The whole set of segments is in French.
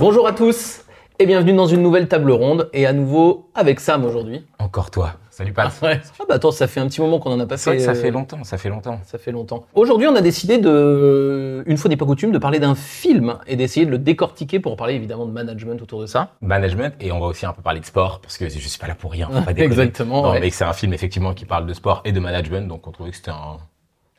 Bonjour à tous et bienvenue dans une nouvelle table ronde et à nouveau avec Sam aujourd'hui. Encore toi. Salut Pat. Ah, ouais. Ah bah attends, ça fait un petit moment qu'on en a pas C'est vrai fait. que ça euh, fait longtemps, ça fait longtemps. Ça fait longtemps. Aujourd'hui, on a décidé de, une fois n'est pas coutume, de parler d'un film et d'essayer de le décortiquer pour parler évidemment de management autour de ça. Management, et on va aussi un peu parler de sport, parce que je suis pas là pour rien, faut pas déconner. Exactement, Non, ouais. mais c'est un film effectivement qui parle de sport et de management, donc on trouvait que c'était un,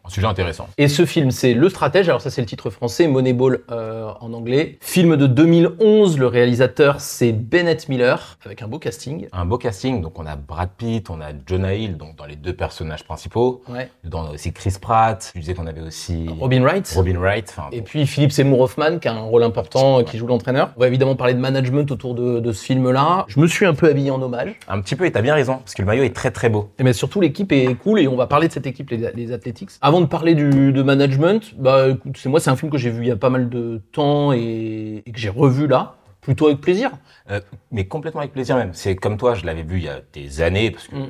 un sujet intéressant. Et ce film, c'est Le Stratège. Alors ça, c'est le titre français, Moneyball euh, en anglais. Film de 2011. Le réalisateur, c'est Bennett Miller, avec un beau casting. Un beau casting, donc on a Brad Pitt, on a Jonah Hill, donc dans les deux personnages principaux. Ouais. Dedans, on a aussi Chris Pratt. Je disais qu'on avait aussi Robin Wright. Robin Wright. Enfin, Et puis Philippe Seymour Hoffman, qui a un rôle important, qui joue l'entraîneur. On va évidemment parler de management autour de, de ce film-là. Je me suis un peu habillé en hommage. un petit peu, et t'as bien raison, parce que le maillot est très très beau. Mais surtout, l'équipe est cool et on va parler de cette équipe, les, les Athletics. Avant de parler du, de management, bah c'est moi, c'est un film que j'ai vu il y a pas mal de temps et, et que j'ai revu là, plutôt avec plaisir. Euh, mais complètement avec plaisir même. C'est comme toi, je l'avais vu il y a des années, parce que Mm.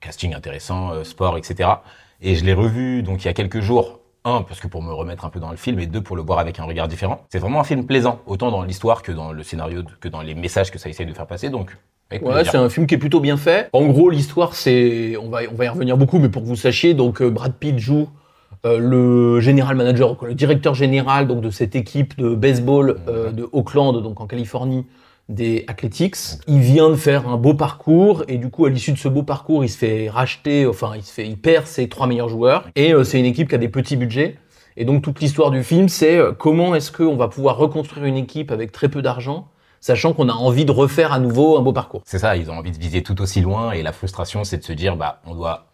casting intéressant, euh, sport, etc. Et je l'ai revu donc il y a quelques jours. Un, parce que pour me remettre un peu dans le film, et deux, pour le voir avec un regard différent. C'est vraiment un film plaisant, autant dans l'histoire que dans le scénario, que dans les messages que ça essaye de faire passer. Donc, Ouais, c'est un film qui est plutôt bien fait. En gros, l'histoire, c'est, on va, on va y revenir beaucoup, mais pour que vous sachiez, donc euh, Brad Pitt joue le général manager, le directeur général donc de cette équipe de baseball euh, de Oakland, donc en Californie, des Athletics. Il vient de faire un beau parcours et du coup, à l'issue de ce beau parcours, il se fait racheter, enfin, il se fait, il perd ses trois meilleurs joueurs et euh, c'est une équipe qui a des petits budgets. Et donc toute l'histoire du film, c'est euh, comment est-ce qu'on va pouvoir reconstruire une équipe avec très peu d'argent, sachant qu'on a envie de refaire à nouveau un beau parcours. C'est ça, ils ont envie de viser tout aussi loin, et la frustration, c'est de se dire, bah, on doit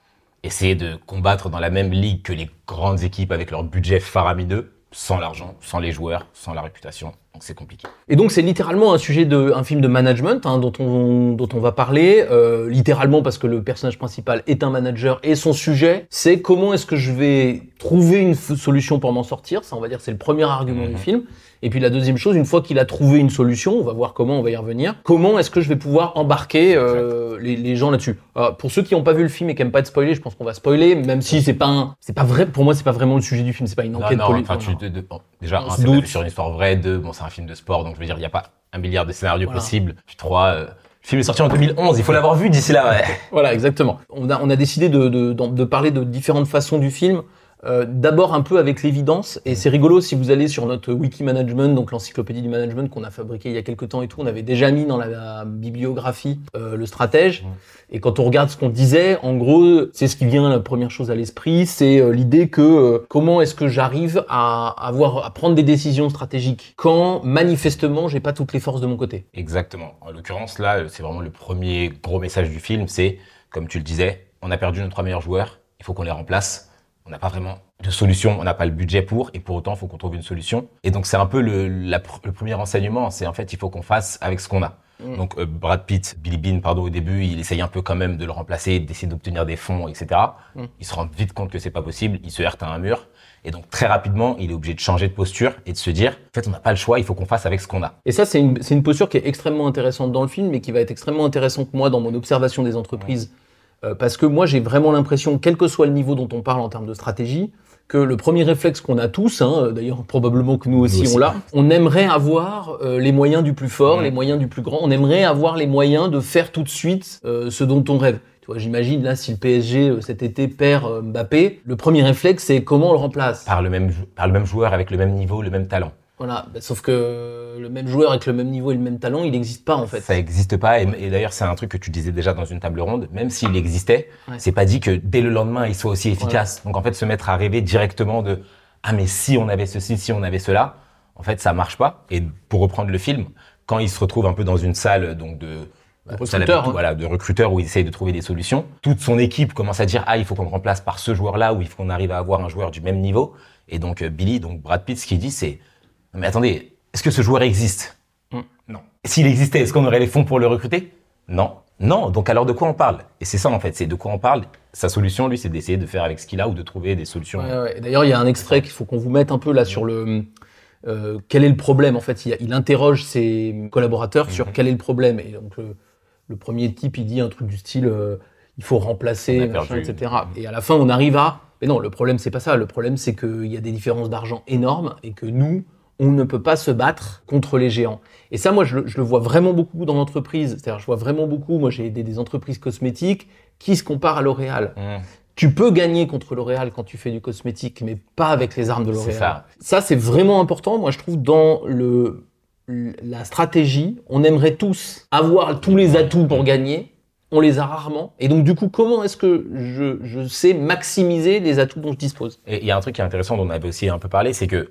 essayer de combattre dans la même ligue que les grandes équipes avec leur budget faramineux, sans l'argent, sans les joueurs, sans la réputation. Donc c'est compliqué. Et donc c'est littéralement un sujet de un film de management hein, dont on dont on va parler euh, littéralement parce que le personnage principal est un manager et son sujet c'est comment est-ce que je vais trouver une solution pour m'en sortir ça on va dire c'est le premier argument Mhm. du film et puis la deuxième chose une fois qu'il a trouvé une solution on va voir comment on va y revenir comment est-ce que je vais pouvoir embarquer euh, les, les gens là-dessus Alors, pour ceux qui n'ont pas vu le film et qui n'aiment pas être spoilé je pense qu'on va spoiler même si c'est pas un- c'est pas vrai pour moi c'est pas vraiment le sujet du film c'est pas une enquête non, poli- enfin, tu, non. de- de- bon, déjà, un, c'est sur une histoire vraie, deux, bon, c'est un film de sport, donc je veux dire, il n'y a pas un milliard de scénarios Voilà. possibles. Puis trois, euh, le film est sorti en 2011, il faut l'avoir vu d'ici là, ouais. Voilà, exactement. On a, on a décidé de, de, d'en- de parler de différentes façons du film. Euh, D'abord un peu avec l'évidence, et c'est rigolo si vous allez sur notre wiki management, donc l'encyclopédie du management qu'on a fabriqué il y a quelques temps et tout, on avait déjà mis dans la, bibliographie euh, le stratège. Et quand on regarde ce qu'on disait, en gros, c'est ce qui vient la première chose à l'esprit, c'est euh, l'idée que comment est-ce que j'arrive à avoir à prendre des décisions stratégiques quand manifestement j'ai pas toutes les forces de mon côté. Exactement. En l'occurrence, là, c'est vraiment le premier gros message du film, c'est, comme tu le disais, on a perdu nos trois meilleurs joueurs, il faut qu'on les remplace. On n'a pas vraiment de solution, on n'a pas le budget pour, et pour autant, il faut qu'on trouve une solution. Et donc, c'est un peu le, la pr- le premier renseignement, c'est en fait, il faut qu'on fasse avec ce qu'on a. Mm. Donc, euh, Brad Pitt, Billy Bean, pardon, au début, il essaye un peu quand même de le remplacer, d'essayer d'obtenir des fonds, etc. Mm. Il se rend vite compte que c'est pas possible, il se heurte à un mur. Et donc, très rapidement, il est obligé de changer de posture et de se dire, en fait, on n'a pas le choix, il faut qu'on fasse avec ce qu'on a. Et ça, c'est une, posture qui est extrêmement intéressante dans le film, mais qui va être extrêmement intéressante moi dans mon observation des entreprises. Euh, parce que moi, j'ai vraiment l'impression, quel que soit le niveau dont on parle en termes de stratégie, que le premier réflexe qu'on a tous, hein, d'ailleurs probablement que nous aussi, aussi. on l'a, on aimerait avoir euh, les moyens du plus fort, Ouais. les moyens du plus grand, on aimerait avoir les moyens de faire tout de suite euh, ce dont on rêve. Tu vois, j'imagine là, si le PSG euh, cet été perd euh, Mbappé, le premier réflexe c'est comment on le remplace? Par le même, par le même joueur avec le même niveau, le même talent. Voilà, Bah, sauf que le même joueur avec le même niveau et le même talent, il n'existe pas en fait. Ça n'existe pas. Et, et d'ailleurs, c'est un truc que tu disais déjà dans une table ronde. Même s'il existait, Ouais. c'est pas dit que dès le lendemain, il soit aussi efficace. Donc en fait, se mettre à rêver directement de ah mais si on avait ceci, si on avait cela, en fait, ça marche pas. Et pour reprendre le film, quand il se retrouve un peu dans une salle donc de bah, salle avec- hein. voilà, de recruteurs où il essaye de trouver des solutions. Toute son équipe commence à dire ah il faut qu'on le remplace par ce joueur-là ou il faut qu'on arrive à avoir un joueur du même niveau. Et donc euh, Billy, donc Brad Pitt, ce qu'il dit c'est mais attendez, est-ce que ce joueur existe Mm. Non. S'il existait, est-ce qu'on aurait les fonds pour le recruter? Non. Non. Donc alors de quoi on parle? Et c'est ça en fait, c'est de quoi on parle. Sa solution, lui, c'est d'essayer de faire avec ce qu'il a ou de trouver des solutions. Ouais, ouais. Et D'ailleurs, il y a un extrait qu'il faut qu'on vous mette un peu là sur le. euh, quel est le problème En fait, il, il interroge ses collaborateurs sur Mhm. quel est le problème. Et donc, le, le premier type, il dit un truc du style euh, il faut remplacer, machin, etc. Et à la fin, on arrive à. Mais non, le problème, c'est pas ça. Le problème, c'est qu'il y a des différences d'argent énormes et que nous, on ne peut pas se battre contre les géants. Et ça, moi, je, le- je le vois vraiment beaucoup dans l'entreprise. C'est-à-dire, je vois vraiment beaucoup, moi, j'ai aidé des entreprises cosmétiques qui se comparent à L'Oréal. Mmh. Tu peux gagner contre L'Oréal quand tu fais du cosmétique, mais pas avec les armes de L'Oréal. ça. Ça, c'est vraiment important, moi, je trouve, dans le, la stratégie. On aimerait tous avoir tous les atouts pour gagner. On les a rarement. Et donc, du coup, comment est-ce que je, je sais maximiser les atouts dont je dispose? Et il y a un truc qui est intéressant dont on avait aussi un peu parlé, c'est que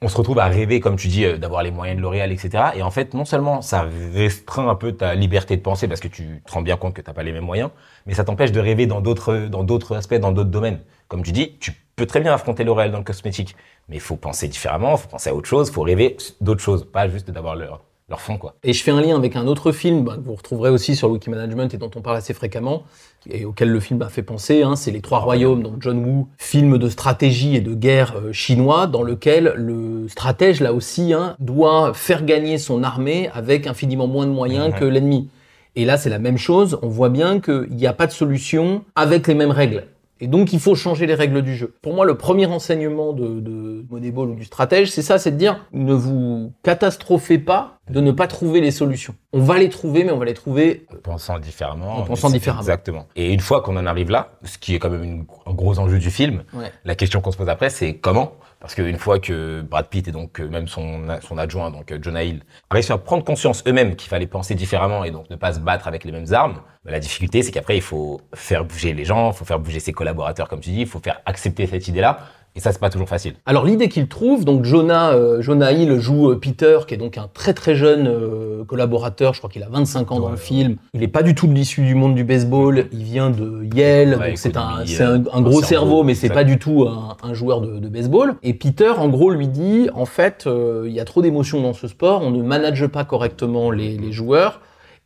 on se retrouve à rêver, comme tu dis, euh, d'avoir les moyens de L'Oréal, etc. Et en fait, non seulement ça restreint un peu ta liberté de penser parce que tu te rends bien compte que t'as pas les mêmes moyens, mais ça t'empêche de rêver dans d'autres, aspects, dans d'autres domaines. Comme tu dis, tu peux très bien affronter L'Oréal dans le cosmétique, mais il faut penser différemment, faut penser à autre chose, faut rêver d'autres choses, pas juste d'avoir leur, leur fond, quoi. Et je fais un lien avec un autre film bah, que vous retrouverez aussi sur le Wiki Management et dont on parle assez fréquemment, et auquel le film m'a fait penser, hein, c'est Les Trois Royaumes, donc John Woo, film de stratégie et de guerre euh, chinois, dans lequel le stratège, là aussi, hein, doit faire gagner son armée avec infiniment moins de moyens que l'ennemi. Et là, c'est la même chose, on voit bien qu'il n'y a pas de solution avec les mêmes règles. Et donc, il faut changer les règles du jeu. Pour moi, le premier enseignement de, de Moneyball ou du stratège, c'est ça, c'est de dire, ne vous catastrophez pas de ne pas trouver les solutions. On va les trouver, mais on va les trouver En pensant différemment. En pensant différemment. Exactement. Et une fois qu'on en arrive là, ce qui est quand même une- un gros enjeu du film, Ouais. la question qu'on se pose après, c'est comment Parce qu'une fois que Brad Pitt et donc euh, même son, adjoint, donc euh, Jonah Hill, réussissent à prendre conscience eux-mêmes qu'il fallait penser différemment et donc ne pas se battre avec les mêmes armes, bah, la difficulté, c'est qu'après, il faut faire bouger les gens, il faut faire bouger ses collaborateurs, comme tu dis, il faut faire accepter cette idée-là. Et ça, c'est pas toujours facile. Alors l'idée qu'il trouve, donc Jonah, euh, Jonah Hill joue euh, Peter, qui est donc un très très jeune euh, collaborateur, je crois qu'il a 25 ans dans le ouais. film. Il n'est pas du tout de l'issue du monde du baseball, il vient de Yale, Ouais, donc c'est un, euh, un gros cerveau, cerveau, mais c'est pas du tout un, un joueur de, de baseball. Et Peter, en gros, lui dit, en fait, il y a trop d'émotions dans ce sport, on ne manage pas correctement les, les joueurs.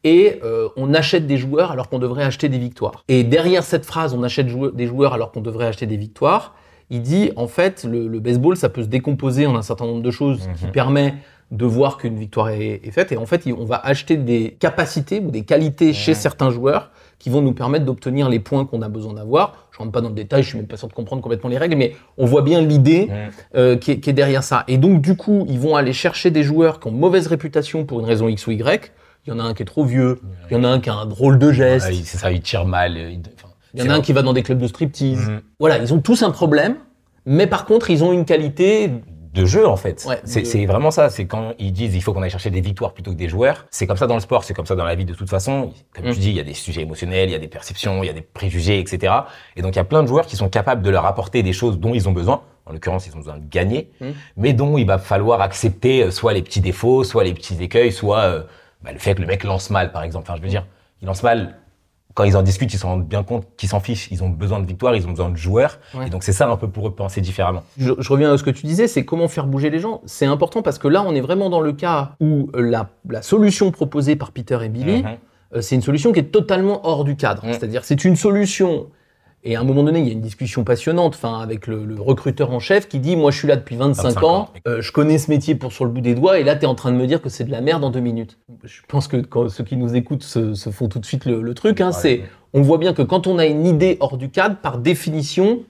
Et euh, on achète des joueurs alors qu'on devrait acheter des victoires. Et derrière cette phrase, on achète jou- des joueurs alors qu'on devrait acheter des victoires, il dit en fait le, le baseball ça peut se décomposer en un certain nombre de choses qui Mhm. permet de voir qu'une victoire est, est faite et en fait on va acheter des capacités ou des qualités chez certains joueurs qui vont nous permettre d'obtenir les points qu'on a besoin d'avoir. Je rentre pas dans le détail, je suis même pas sûr de comprendre complètement les règles, mais on voit bien l'idée euh, qui, est, qui est derrière ça. Et donc du coup ils vont aller chercher des joueurs qui ont mauvaise réputation pour une raison X ou Y. Il y en a un qui est trop vieux, il y en a un qui a un drôle de geste, Ouais, c'est ça, il tire mal. il- enfin, il y en a un qui va dans des clubs de striptease. Mhm. Voilà, ils ont tous un problème, mais par contre, ils ont une qualité. de jeu en fait. Ouais, c'est de- vraiment ça. C'est quand ils disent il faut qu'on aille chercher des victoires plutôt que des joueurs. C'est comme ça dans le sport, c'est comme ça dans la vie de toute façon. Comme Mm. tu dis, il y a des sujets émotionnels, il y a des perceptions, il y a des préjugés, etc. Et donc il y a plein de joueurs qui sont capables de leur apporter des choses dont ils ont besoin. En l'occurrence, ils ont besoin de gagner, Mm. mais dont il va falloir accepter euh, soit les petits défauts, soit les petits écueils, soit euh, bah, le fait que le mec lance mal, par exemple. Enfin, je veux dire, il lance mal. Quand ils en discutent, ils se rendent bien compte qu'ils s'en fichent. Ils ont besoin de victoires, ils ont besoin de joueurs. Ouais. Et donc c'est ça un peu pour eux penser différemment. Je, je reviens à ce que tu disais, c'est comment faire bouger les gens. C'est important parce que là, on est vraiment dans le cas où euh, la, la solution proposée par Peter et Billy, Mhm. euh, c'est une solution qui est totalement hors du cadre. Mm. C'est-à-dire, c'est une solution. Et à un moment donné, il y a une discussion passionnante, enfin, avec le, le recruteur en chef qui dit, moi, je suis là depuis 25, 25 ans, ans. euh, je connais ce métier pour sur le bout des doigts, et là, tu es en train de me dire que c'est de la merde en deux minutes. Je pense que quand ceux qui nous écoutent se, se font tout de suite le, le truc. Hein, Ouais. c'est, on voit bien que quand on a une idée hors du cadre, par définition,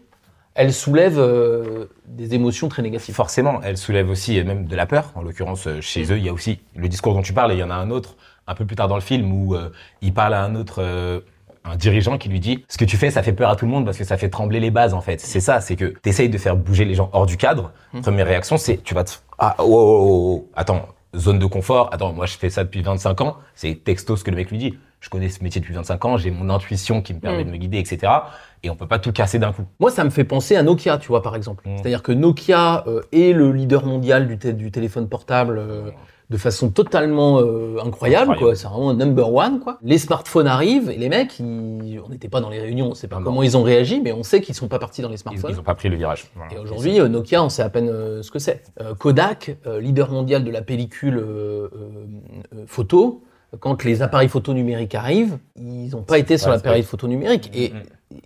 elle soulève euh, des émotions très négatives. Forcément, elle soulève aussi même de la peur. En l'occurrence, euh, chez eux, il y a aussi le discours dont tu parles, et il y en a un autre un peu plus tard dans le film où euh, il parle à un autre, un dirigeant qui lui dit Ce que tu fais, ça fait peur à tout le monde parce que ça fait trembler les bases en fait. C'est ça, c'est que tu essayes de faire bouger les gens hors du cadre. Mhm. Première réaction, c'est tu vas te. Ah, oh, oh, oh, oh. attends, zone de confort. Attends, moi je fais ça depuis 25 ans. C'est texto ce que le mec lui dit. Je connais ce métier depuis 25 ans, j'ai mon intuition qui me permet Mhm. de me guider, etc. Et on peut pas tout casser d'un coup. Moi, ça me fait penser à Nokia, tu vois, par exemple. Mm. C'est-à-dire que Nokia euh, est le leader mondial du téléphone portable euh, de façon totalement euh, incroyable, Incroyable. quoi. C'est vraiment un number one, quoi. Les smartphones arrivent et les mecs, ils- on n'était pas dans les réunions, on sait pas Non, comment ils ont réagi, mais on sait qu'ils sont pas partis dans les smartphones. ils ont pas pris le virage. Voilà. Et aujourd'hui, euh, Nokia, on sait à peine euh, ce que c'est. Kodak, leader mondial de la pellicule photo, quand les appareils photo numériques arrivent, ils n'ont pas été sur l'appareil photo numérique. Et Mm.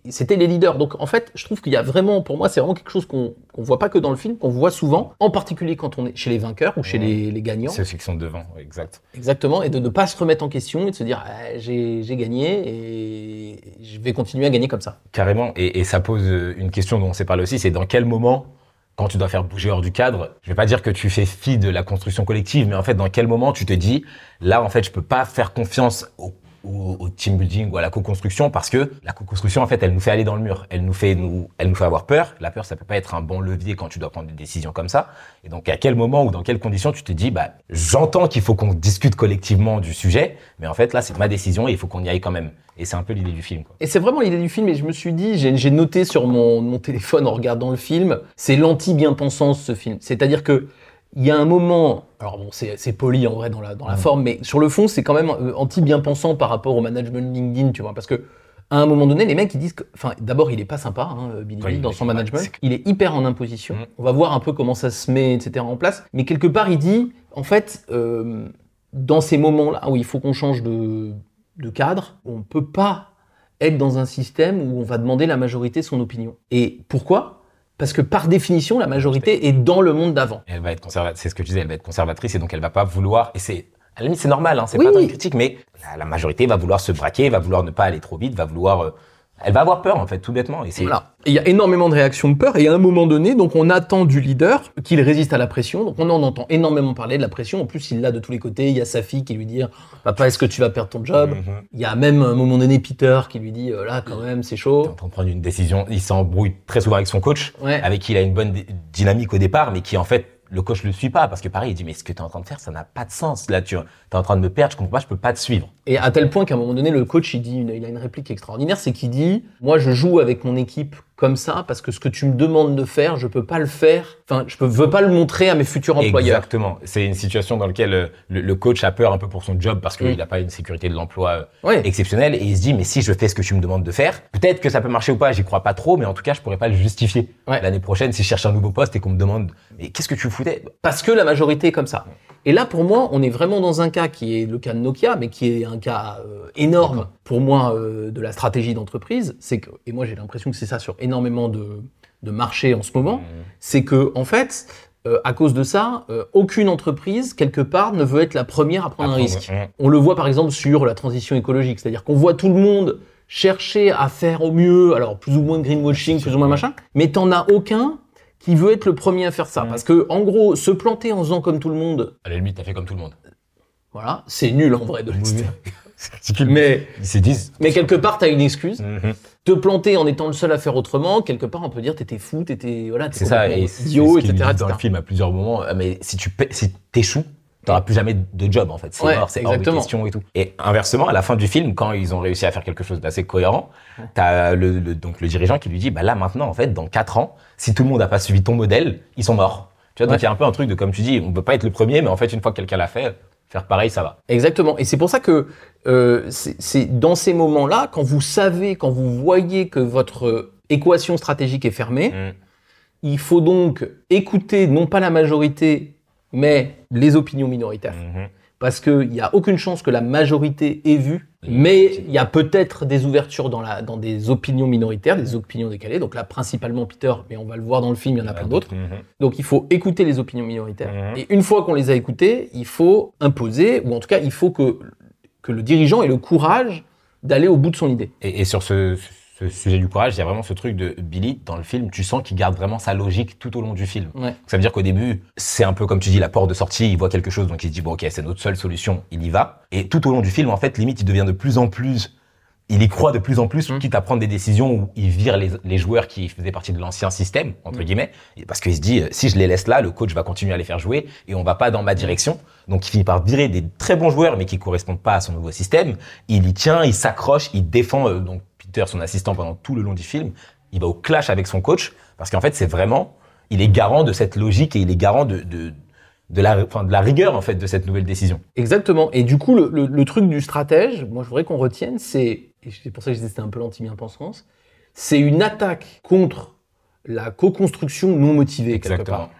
C'était les leaders. Donc en fait, je trouve qu'il y a vraiment, pour moi, c'est vraiment quelque chose qu'on qu'on voit pas que dans le film, qu'on voit souvent, en particulier quand on est chez les vainqueurs ou chez les, les gagnants. C'est ceux qui sont devant, exact. Exactement. Et de ne pas se remettre en question et de se dire, Ah, j'ai gagné et je vais continuer à gagner comme ça. Carrément. Et, et ça pose euh, une question dont on s'est parlé aussi, c'est dans quel moment quand tu dois faire bouger hors du cadre, je vais pas dire que tu fais fi de la construction collective, mais en fait, dans quel moment tu te dis, là, en fait, je peux pas faire confiance au, au- au team building ou à la co-construction parce que la co-construction, en fait, elle nous fait aller dans le mur. Elle nous fait nous, elle nous fait avoir peur. La peur, ça peut pas être un bon levier quand tu dois prendre des décisions comme ça. Et donc, à quel moment ou dans quelles conditions tu te dis, bah, j'entends qu'il faut qu'on discute collectivement du sujet, mais en fait, là, c'est ma décision et il faut qu'on y aille quand même. Et c'est un peu l'idée du film. Et c'est vraiment l'idée du film, et je me suis dit, j'ai j'ai noté sur mon, mon téléphone en regardant le film, c'est l'anti-bien-pensance ce film. C'est-à-dire que il y a un moment, alors bon, c'est poli en vrai dans la, dans la forme, mais sur le fond, c'est quand même euh, anti-bien-pensant par rapport au management LinkedIn, tu vois, parce que à un moment donné, les mecs ils disent que, enfin, d'abord il est pas sympa, hein, Billy Oui, Bill, dans son management, il est hyper en imposition. Mhm. On va voir un peu comment ça se met, etc. en place, mais quelque part il dit, en fait, euh, dans ces moments-là où il faut qu'on change de, de cadre, on peut pas être dans un système où on va demander la majorité son opinion. Et pourquoi? Parce que par définition, la majorité est dans le monde d'avant. Elle va être conservatrice, c'est ce que je disais, elle va être conservatrice et donc elle va pas vouloir, et c'est, à la limite c'est normal, hein, c'est Oui, pas dans oui. une critique, mais la, la majorité va vouloir se braquer, va vouloir ne pas aller trop vite, va vouloir, euh, elle va avoir peur en fait, tout bêtement. Et Voilà. Il y a énormément de réactions de peur, et à un moment donné, donc on attend du leader qu'il résiste à la pression. Donc on en entend énormément parler de la pression. En plus, il l'a de tous les côtés. Il y a sa fille qui lui dit Papa, est-ce que tu vas perdre ton job Mhm. Il y a même à un moment donné Peter qui lui dit euh, Là, quand même, c'est Il est chaud. en train de prendre une décision, il s'embrouille très souvent avec son coach, Ouais. avec qui il a une bonne dynamique au départ, mais qui en fait, le coach le suit pas, parce que pareil, il dit, mais ce que tu es en train de faire, ça n'a pas de sens. Là, tu es en train de me perdre, je comprends pas, je peux pas te suivre. Et à tel point qu'à un moment donné, le coach, il, dit il a une réplique extraordinaire, c'est qu'il dit Moi, je joue avec mon équipe comme ça parce que ce que tu me demandes de faire, je peux pas le faire. Enfin, je peux, veux pas le montrer à mes futurs employeurs. Exactement. C'est une situation dans laquelle euh, le, le coach a peur un peu pour son job parce qu'il Mm. n'a pas une sécurité de l'emploi euh, exceptionnelle et il se dit mais si je fais ce que tu me demandes de faire, peut-être que ça peut marcher ou pas, j'y crois pas trop, mais en tout cas je pourrais pas le justifier. Ouais. L'année prochaine, si je cherche un nouveau poste et qu'on me demande mais qu'est-ce que tu foutais? Parce que la majorité est comme ça. Et là, pour moi, on est vraiment dans un cas qui est le cas de Nokia, mais qui est un cas euh, énorme. Pour moi euh, de la stratégie d'entreprise. C'est que, et moi j'ai l'impression que c'est ça sur énormément de, de marchés en ce moment, c'est que en fait, euh, à cause de ça, euh, aucune entreprise quelque part ne veut être la première à prendre un risque. On le voit par exemple sur la transition écologique, c'est-à-dire qu'on voit tout le monde chercher à faire au mieux, alors plus ou moins de greenwashing, plus ou moins machin, mais t'en as aucun qui veut être le premier à faire ça. Parce que, en gros, se planter en faisant comme tout le monde, À la limite, t'as fait comme tout le monde. voilà, c'est nul en vrai de le dire. C'est Mais, Ils se disent. mais quelque part, t'as une excuse. Mhm. Te planter en étant le seul à faire autrement, quelque part, on peut dire t'étais fou, t'étais, voilà, C'est ça, et c'est idiot, etc. dans le film à plusieurs moments. euh, Mais si tu si t'échoues, t'auras plus jamais de job en fait. C'est Ouais, mort, c'est hors de question et tout. Et inversement, à la fin du film, quand ils ont réussi à faire quelque chose d'assez cohérent, t'as le, le- donc le dirigeant qui lui dit, bah là maintenant en fait, dans quatre ans, si tout le monde n'a pas suivi ton modèle, ils sont morts. Tu vois, donc il y a un peu un truc de comme tu dis, on peut pas être le premier, mais en fait une fois que quelqu'un l'a fait, faire pareil, ça va. Exactement. Et c'est pour ça que euh, c'est dans ces moments-là, quand vous savez, quand vous voyez que votre euh, équation stratégique est fermée, Mm. il faut donc écouter non pas la majorité, mais les opinions minoritaires. Mhm. Parce qu'il n'y a aucune chance que la majorité ait vu, mais il y a peut-être des ouvertures dans, la, dans des opinions minoritaires, des opinions décalées. Donc là, principalement Peter, mais on va le voir dans le film, il y en a plein d'autres. Mhm. Donc il faut écouter les opinions minoritaires. Mhm. Et une fois qu'on les a écoutées, il faut imposer, ou en tout cas, il faut que, que le dirigeant ait le courage d'aller au bout de son idée. Et, et sur ce, ce sujet du courage, il y a vraiment ce truc de Billy dans le film. Tu sens qu'il garde vraiment sa logique tout au long du film. Ouais. Ça veut dire qu'au début, c'est un peu comme tu dis, la porte de sortie, il voit quelque chose, donc il se dit, bon, ok, c'est notre seule solution, il y va. Et tout au long du film, en fait, limite, il devient de plus en plus, il y croit de plus en plus, Mm. quitte à prendre des décisions où il vire les, les joueurs qui faisaient partie de l'ancien système, entre Mm. guillemets, Et parce qu'il se dit, euh, si je les laisse là, le coach va continuer à les faire jouer et on va pas dans ma direction. Donc il finit par virer des très bons joueurs, mais qui correspondent pas à son nouveau système. Il y tient, il s'accroche, il défend, euh, donc Peter, son assistant, pendant tout le long du film. Il va au clash avec son coach, parce qu'en fait, c'est vraiment, il est garant de cette logique et il est garant de, de, de la, enfin, de la rigueur, en fait, de cette nouvelle décision. Exactement. Et du coup, le, le- le truc du stratège, moi je voudrais qu'on retienne, c'est, et c'est pour ça que je disais c'était un peu l'anti-bien-pensance, c'est une attaque contre la co-construction non motivée, quelque part.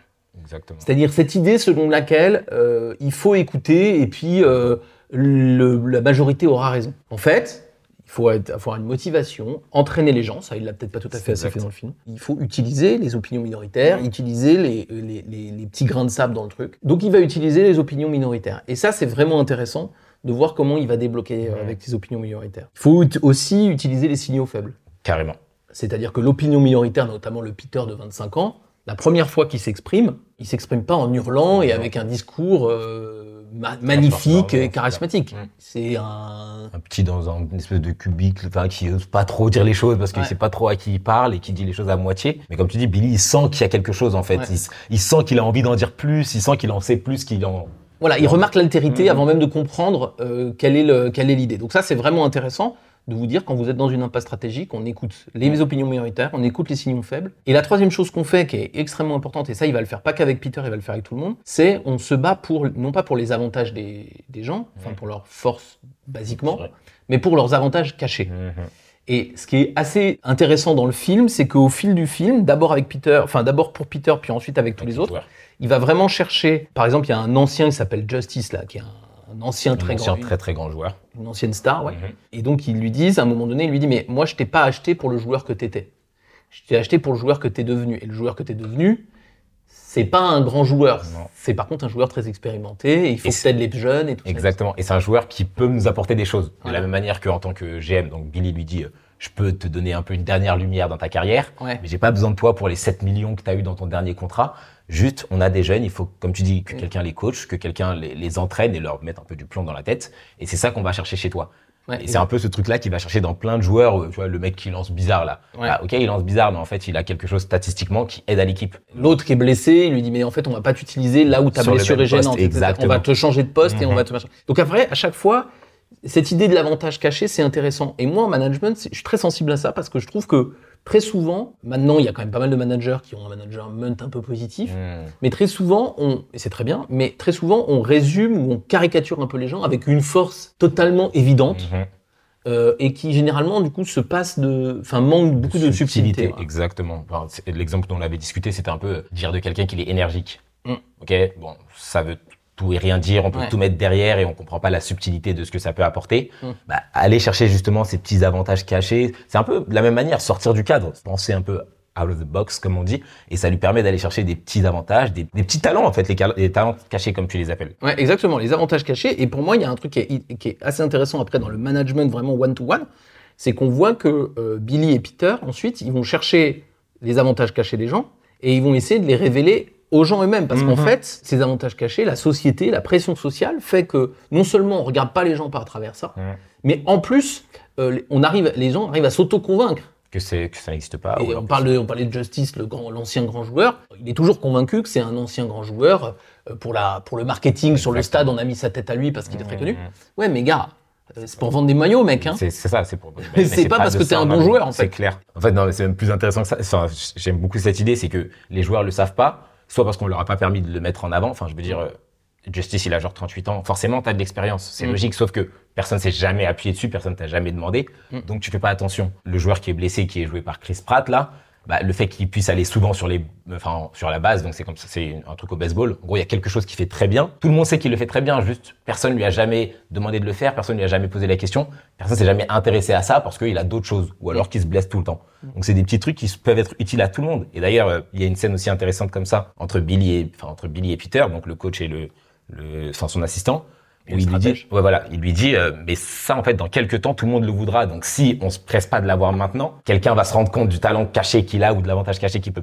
Exactement. C'est-à-dire cette idée selon laquelle euh, il faut écouter et puis euh, le- la majorité aura raison. En fait, il faut être- avoir une motivation, entraîner les gens, ça il l'a peut-être pas tout à fait assez fait dans le film. Il faut utiliser les opinions minoritaires, utiliser les, les- les- les petits grains de sable dans le truc. Donc il va utiliser les opinions minoritaires. Et ça c'est vraiment intéressant de voir comment il va débloquer euh, avec les opinions minoritaires. Il faut ut- aussi utiliser les signaux faibles. Carrément. C'est-à-dire que l'opinion minoritaire, notamment le Peter de 25 ans, la première fois qu'il s'exprime, il s'exprime pas en hurlant et avec un discours euh, ma- magnifique et charismatique. C'est un Un petit dans un- une espèce de cubicle, enfin, qui ose pas trop dire les choses parce qu'il Ouais. sait pas trop à qui il parle et qui dit les choses à moitié. Mais comme tu dis, Billy, il sent qu'il y a quelque chose en fait. Ouais. Il, s- il sent qu'il a envie d'en dire plus, il sent qu'il en sait plus qu'il en. Voilà, il remarque l'altérité Mhm. avant même de comprendre euh, quelle est le- quelle est l'idée. Donc ça, c'est vraiment intéressant de vous dire quand vous êtes dans une impasse stratégique, on écoute les opinions minoritaires, on écoute les signaux faibles. Et la troisième chose qu'on fait, qui est extrêmement importante, et ça, il va le faire pas qu'avec Peter, il va le faire avec tout le monde, c'est on se bat pour non pas pour les avantages des, des gens, enfin pour leurs forces basiquement, mais pour leurs avantages cachés. Et ce qui est assez intéressant dans le film, c'est qu'au fil du film, d'abord avec Peter, enfin d'abord pour Peter, puis ensuite avec tous les autres, il va vraiment chercher. Par exemple, il y a un ancien qui s'appelle Justice là, qui est un, un ancien très Un ancien grand, très très grand joueur. une ancienne star, ouais. Mhm. Et donc ils lui disent, à un moment donné, il lui dit, mais moi je t'ai pas acheté pour le joueur que t'étais. Je t'ai acheté pour le joueur que t'es devenu. Et le joueur que t'es devenu, c'est pas un grand joueur. C'est par contre un joueur très expérimenté. Et il faut que t'aides les jeunes et tout ça. Exactement. Et c'est un joueur qui peut nous apporter des choses. De la même manière qu'en tant que GM, donc Billy lui dit euh, Je peux te donner un peu une dernière lumière dans ta carrière, Ouais. mais j'ai pas besoin de toi pour les 7 millions que tu as eu dans ton dernier contrat. Juste, on a des jeunes, il faut, comme tu dis, que Mm. quelqu'un les coach, que quelqu'un les, les entraîne et leur mette un peu du plomb dans la tête. Et c'est ça qu'on va chercher chez toi. Ouais. Et c'est un peu ce truc-là qu'il va chercher dans plein de joueurs. euh, Tu vois, le mec qui lance bizarre là. Ouais. Ah, ok, il lance bizarre, mais en fait, il a quelque chose statistiquement qui aide à l'équipe. L'autre qui est blessé, il lui dit mais en fait on va pas t'utiliser là où ta Sur le blessure est gênante. On va te changer de poste et on Mhm. va te. Donc après à chaque fois cette idée de l'avantage caché c'est intéressant. Et moi en management je suis très sensible à ça parce que je trouve que très souvent maintenant il y a quand même pas mal de managers qui ont un management un peu positif. Hmm. Mais très souvent, on, et c'est très bien, mais très souvent, on résume ou on caricature un peu les gens avec une force totalement évidente Mhm. euh, et qui généralement, du coup, se passe de, enfin, manque beaucoup de subtilité. Exactement. Enfin, L'exemple dont on avait discuté, c'était un peu dire de quelqu'un qu'il est énergique. Mm. Ok, bon, ça veut tout et rien dire, on peut Ouais. tout mettre derrière et on comprend pas la subtilité de ce que ça peut apporter. Mm. Bah, aller chercher justement ces petits avantages cachés, c'est un peu de la même manière, sortir du cadre, penser un peu out of the box, comme on dit, et ça lui permet d'aller chercher des petits avantages, des, des petits talents en fait, les, talents cachés comme tu les appelles. Ouais, exactement, les avantages cachés. Et pour moi, il y a un truc qui est, qui est assez intéressant après dans le management vraiment one-to-one, c'est qu'on voit que euh, Billy et Peter, ensuite, ils vont chercher les avantages cachés des gens et ils vont essayer de les révéler aux gens eux-mêmes. Parce qu'en Mhm. fait, ces avantages cachés, la société, la pression sociale fait que non seulement on regarde pas les gens par travers ça, mais en plus, euh, les- on arrive, les gens arrivent à s'auto-convaincre. Que, c'est- que ça n'existe pas. Et on, parle de, on parlait de Justice, le grand- l'ancien grand joueur. Il est toujours convaincu que c'est un ancien grand joueur. euh, Pour, la, pour le marketing sur le stade, on a mis sa tête à lui parce qu'il est très connu. Mhm. Ouais, mais gars, euh, c'est pour vendre des maillots, mec. Hein. C'est c'est ça, c'est pour. Mais c'est pas parce de que t'es un bon joueur, en C'est fait. clair. En fait, non, c'est même plus intéressant que ça. Enfin, j'aime beaucoup cette idée, c'est que les joueurs le savent pas, soit parce qu'on leur a pas permis de le mettre en avant. Enfin, je veux dire, euh, Justice, il a genre 38 ans. Forcément, t'as de l'expérience. C'est Mm. logique, sauf que personne s'est jamais appuyé dessus, personne t'a jamais demandé. Mm. Donc, tu fais pas attention. Le joueur qui est blessé, qui est joué par Chris Pratt, là, bah, le fait qu'il puisse aller souvent sur les, enfin, sur la base, donc c'est comme ça, c'est un truc au baseball. En gros, il y a quelque chose qui fait très bien. Tout le monde sait qu'il le fait très bien, juste personne lui a jamais demandé de le faire, personne lui a jamais posé la question, personne s'est jamais intéressé à ça parce qu'il a d'autres choses, ou alors qu'il se blesse tout le temps. Donc c'est des petits trucs qui peuvent être utiles à tout le monde. Et d'ailleurs, euh, il y a une scène aussi intéressante comme ça entre Billy et, enfin, entre Billy et Peter, donc le coach et le, le, enfin, son assistant. Il lui dit, stratège. ouais, voilà, il lui dit, euh, mais ça, en fait, dans quelques temps, tout le monde le voudra. Donc, si on se presse pas de l'avoir maintenant, quelqu'un va se rendre compte du talent caché qu'il a ou de l'avantage caché qu'il peut,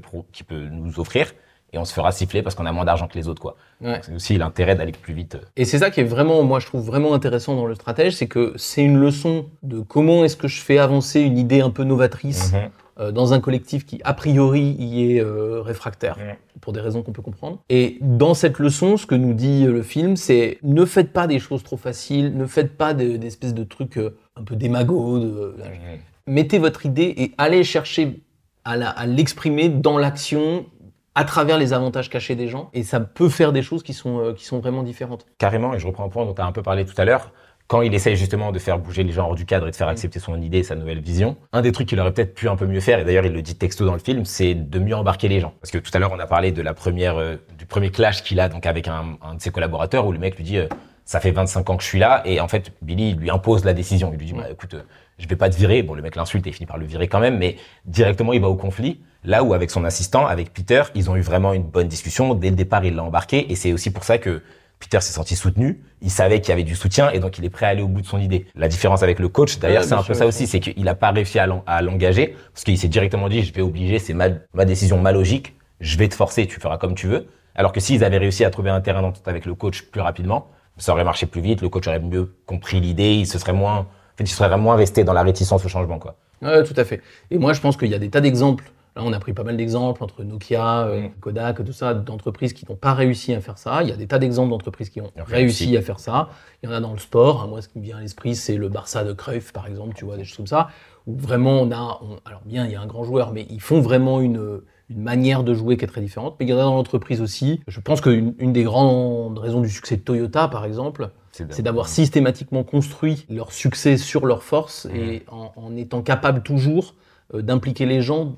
nous offrir, et on se fera siffler parce qu'on a moins d'argent que les autres, quoi. Ouais. C'est aussi l'intérêt d'aller plus vite. Et c'est ça qui est vraiment, moi, je trouve vraiment intéressant dans le stratège, c'est que c'est une leçon de comment est-ce que je fais avancer une idée un peu novatrice Mhm. euh, dans un collectif qui, a priori, y est euh, réfractaire, pour des raisons qu'on peut comprendre. Et dans cette leçon, ce que nous dit euh, le film, c'est ne faites pas des choses trop faciles, ne faites pas de- d'espèces de trucs euh, un peu de- Mhm. mettez votre idée et allez chercher à l'exprimer dans l'action à travers les avantages cachés des gens. Et ça peut faire des choses qui sont, euh, qui sont vraiment différentes. Carrément, et je reprends un point dont tu as un peu parlé tout à l'heure. Quand il essaye justement de faire bouger les gens hors du cadre et de faire accepter son idée, sa nouvelle vision, un des trucs qu'il aurait peut-être pu un peu mieux faire, et d'ailleurs il le dit texto dans le film, c'est de mieux embarquer les gens. Parce que tout à l'heure on a parlé de la première, euh, du premier clash qu'il a donc avec un, un de ses collaborateurs où le mec lui dit euh, ça fait 25 ans que je suis là et en fait Billy il lui impose la décision. Il lui dit bah écoute, euh, je vais pas te virer. Bon le mec l'insulte et il finit par le virer quand même, mais directement il va au conflit. Là où avec son assistant, avec Peter, ils ont eu vraiment une bonne discussion. Dès le départ il l'a embarqué et c'est aussi pour ça que Peter s'est senti soutenu, il savait qu'il y avait du soutien et donc il est prêt à aller au bout de son idée. La différence avec le coach, d'ailleurs, Ouais, c'est un peu ça aussi, c'est qu'il n'a pas réussi à l'engager parce qu'il s'est directement dit je vais obliger, c'est ma, ma décision ma logique, je vais te forcer, tu feras comme tu veux. Alors que s'ils avaient réussi à trouver un terrain d'entente avec le coach plus rapidement, ça aurait marché plus vite, le coach aurait mieux compris l'idée, il se serait moins, en fait, il serait moins resté dans la réticence au changement, quoi. Ouais, tout à fait. Et moi, je pense qu'il y a des tas d'exemples. Là, on a pris pas mal d'exemples entre Nokia, euh, Mm. Kodak, tout ça, d'entreprises qui n'ont pas réussi à faire ça. Il y a des tas d'exemples d'entreprises qui ont Réussi. réussi. à faire ça. Il y en a dans le sport. Moi, ce qui me vient à l'esprit, c'est le Barça de Cruyff, par exemple, tu vois, des choses comme ça, où vraiment on a, on- alors bien, il y a un grand joueur, mais ils font vraiment une, une manière de jouer qui est très différente. Mais il y en a dans l'entreprise aussi. Je pense qu'une une des grandes raisons du succès de Toyota, par exemple, c'est d'avoir systématiquement construit leur succès sur leur force Mhm. et en, en étant capable toujours euh, d'impliquer les gens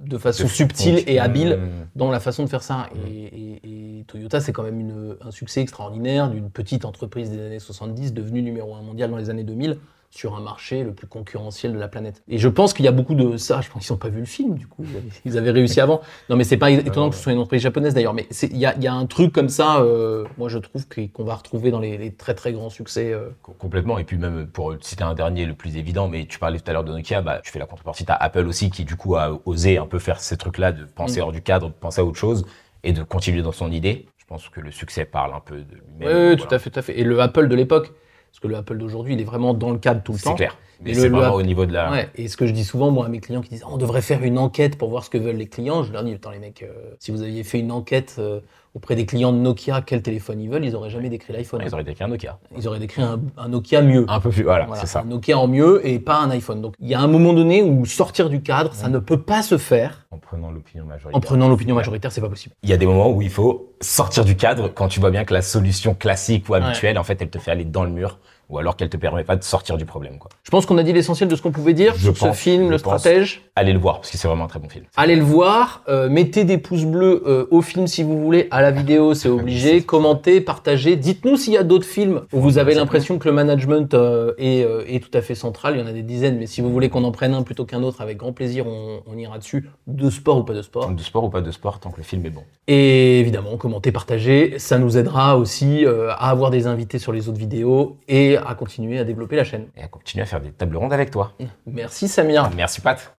de façon subtile et habile Mmh. dans la façon de faire ça. Et, et- et Toyota, c'est quand même une- un succès extraordinaire d'une petite entreprise des années 70 devenue numéro un mondial dans les années 2000 sur un marché le plus concurrentiel de la planète. Et je pense qu'il y a beaucoup de ça. Je pense qu'ils n'ont pas vu le film, du coup. Ils avaient, réussi avant. Non, mais c'est pas étonnant que ce soit une entreprise japonaise d'ailleurs. Mais il y y a un truc comme ça, euh, moi je trouve, qu'on va retrouver dans les, les très très grands succès. euh, Co- Complètement. Et puis même pour citer un dernier, le plus évident, mais tu parlais tout à l'heure de Nokia, bah, tu fais la contrepartie. T'as Apple aussi qui du coup a osé un peu faire ces trucs-là, de penser Mm. hors du cadre, de penser à autre chose et de continuer dans son idée. Je pense que le succès parle un peu de lui-même. Oui, Voilà. tout à fait, tout à fait. Et le Apple de l'époque, parce que le Apple d'aujourd'hui, il est vraiment dans le cadre tout le C'est temps. clair. Mais c'est le- au niveau de la. Ouais, et ce que je dis souvent, moi, à mes clients qui disent on devrait faire une enquête pour voir ce que veulent les clients, je leur dis attends, les mecs, euh, si vous aviez fait une enquête euh, auprès des clients de Nokia, quel téléphone ils veulent, ils auraient jamais décrit l'iPhone. Ils auraient décrit un Nokia. Ils auraient décrit un, un Nokia mieux. Un peu plus. Voilà, Voilà, c'est ça. Un Nokia en mieux et pas un iPhone. Donc il y a un moment donné où sortir du cadre, ça ne peut pas se faire En prenant l'opinion majoritaire. en prenant l'opinion majoritaire, c'est pas possible. Il y a des moments où il faut sortir du cadre quand tu vois bien que la solution classique ou habituelle, en fait, elle te fait aller dans le mur ou alors qu'elle te permet pas de sortir du problème. Quoi. Je pense qu'on a dit l'essentiel de ce qu'on pouvait dire Je sur ce pense, film, je le pense. stratège. Allez le voir parce que c'est vraiment un très bon film. Allez le voir, euh, mettez des pouces bleus euh, au film si vous voulez, à la vidéo c'est obligé, commentez, partagez, dites-nous s'il y a d'autres films où vous avez l'impression que le management euh, est, est tout à fait central, il y en a des dizaines, mais si vous voulez qu'on en prenne un plutôt qu'un autre, avec grand plaisir on, on ira dessus, de sport ou pas de sport. De sport ou pas de sport, tant que le film est bon. Et évidemment, commentez, partagez, ça nous aidera aussi à avoir des invités sur les autres vidéos et à continuer à développer la chaîne. Et à continuer à faire des tables rondes avec toi. Merci Samir. Merci Pat.